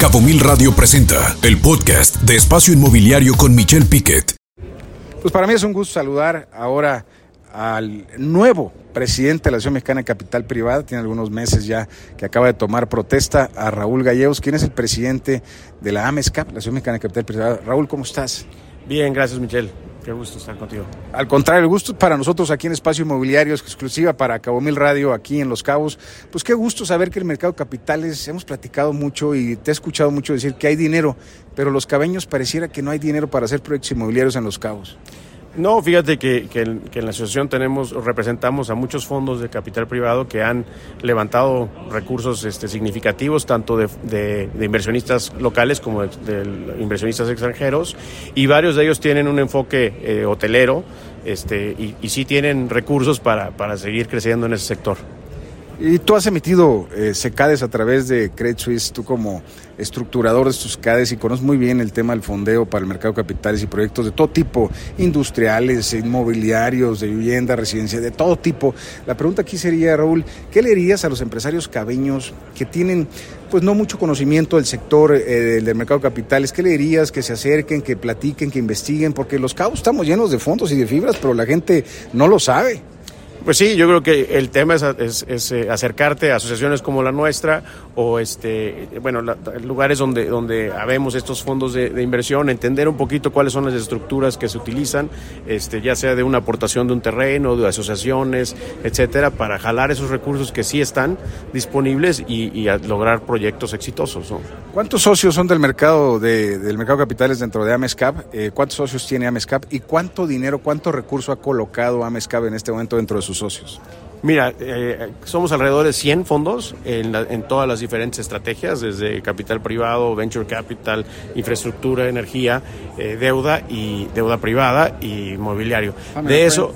Cabo Mil Radio presenta el podcast de Espacio Inmobiliario con Michelle Piquet. Pues para mí es un gusto saludar ahora al nuevo presidente de la Asociación Mexicana de Capital Privada, tiene algunos meses ya que acaba de tomar protesta, a Raúl Gallegos, quien es el presidente de la AMESCAP, la Asociación Mexicana de Capital Privada. Raúl, ¿cómo estás? Bien, gracias Michelle. Qué gusto estar contigo. Al contrario, el gusto para nosotros aquí en Espacio Inmobiliario, exclusiva para Cabo Mil Radio aquí en Los Cabos. Pues qué gusto saber que el mercado de capitales, hemos platicado mucho y te he escuchado mucho decir que hay dinero, pero los cabeños pareciera que no hay dinero para hacer proyectos inmobiliarios en Los Cabos. No, fíjate que, que, en, la asociación tenemos, representamos a muchos fondos de capital privado que han levantado recursos este, significativos, tanto de, inversionistas locales como de, de, inversionistas extranjeros, y varios de ellos tienen un enfoque eh, hotelero este, y, y sí tienen recursos para, para seguir creciendo en ese sector. Y tú has emitido eh, secades a través de Credit Suisse, tú como estructurador de estos secades y conoces muy bien el tema del fondeo para el mercado de capitales y proyectos de todo tipo, industriales, inmobiliarios, de vivienda, residencia, de todo tipo. La pregunta aquí sería, Raúl, ¿qué le dirías a los empresarios cabeños que tienen pues no mucho conocimiento del sector eh, del mercado de capitales? ¿Qué le dirías que se acerquen, que platiquen, que investiguen? Porque los cabos estamos llenos de fondos y de fibras, pero la gente no lo sabe. Pues sí, yo creo que el tema es, eh, acercarte a asociaciones como la nuestra o este, bueno, lugares donde, donde habemos estos fondos de, inversión, entender un poquito cuáles son las estructuras que se utilizan, este, ya sea de una aportación de un terreno, de asociaciones, etcétera, para jalar esos recursos que sí están disponibles y, lograr proyectos exitosos. ¿no? ¿Cuántos socios son del mercado de, del mercado de capitales dentro de Amescap? Eh, ¿Cuántos socios tiene Amescap y cuánto dinero, cuánto recurso ha colocado Amescap en este momento dentro de sus socios? Mira, eh, somos alrededor de 100 fondos en, la, en, todas las diferentes estrategias, desde capital privado, venture capital, infraestructura, energía, eh, deuda y deuda privada y mobiliario. de eso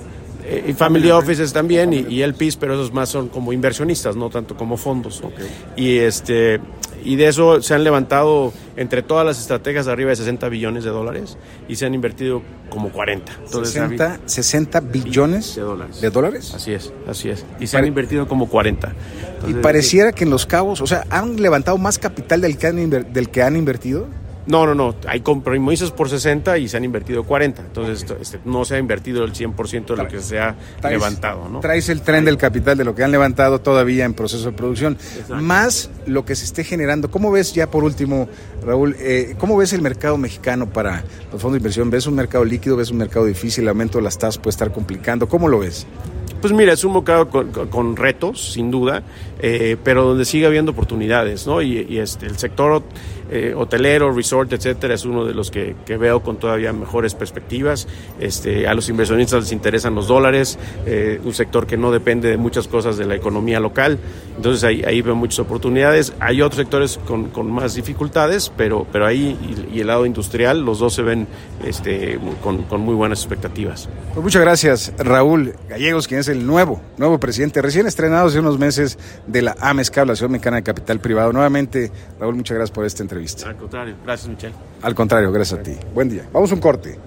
y family offices también y, y, el PIS, pero esos más son como inversionistas, no tanto como fondos. Okay. Y este y de eso se han levantado entre todas las estrategias arriba de 60 billones de dólares y se han invertido como 40. Entonces, 60, 60 billones de dólares. de dólares. Así es, así es. Y se han invertido como 40. Entonces, y pareciera que en los cabos, o sea, han levantado más capital del que han, del que han invertido. No, no, no. Hay compromisos por 60 y se han invertido 40. Entonces, este, no se ha invertido el 100% de lo que se ha traes, levantado. ¿no? Traes el tren del capital de lo que han levantado todavía en proceso de producción, Exacto. más lo que se esté generando. ¿Cómo ves, ya por último, Raúl, eh, cómo ves el mercado mexicano para los fondos de inversión? ¿Ves un mercado líquido? ¿Ves un mercado difícil? El aumento de las tasas puede estar complicando. ¿Cómo lo ves? Pues mira, es un mercado con retos, sin duda, eh, pero donde sigue habiendo oportunidades, ¿no? Y, y este, el sector eh, hotelero, resort, etcétera, es uno de los que, veo con todavía mejores perspectivas. Este, a los inversionistas les interesan los dólares, eh, un sector que no depende de muchas cosas de la economía local, entonces ahí, veo muchas oportunidades. Hay otros sectores con, más dificultades, pero, pero ahí y, el lado industrial, los dos se ven este, con, muy buenas expectativas. Pues muchas gracias, Raúl Gallegos, quien es el nuevo, nuevo presidente, recién estrenado hace unos meses de la AMESCAB, la Asociación Mexicana de Capital Privado. Nuevamente, Raúl, muchas gracias por esta entrevista. Al contrario, gracias Michelle. Al contrario, gracias a ti. Buen día. Vamos a un corte.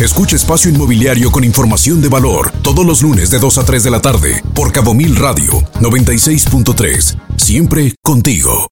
Escucha Espacio Inmobiliario con información de valor todos los lunes de 2 a 3 de la tarde por Cabo Mil Radio 96.3. Siempre contigo.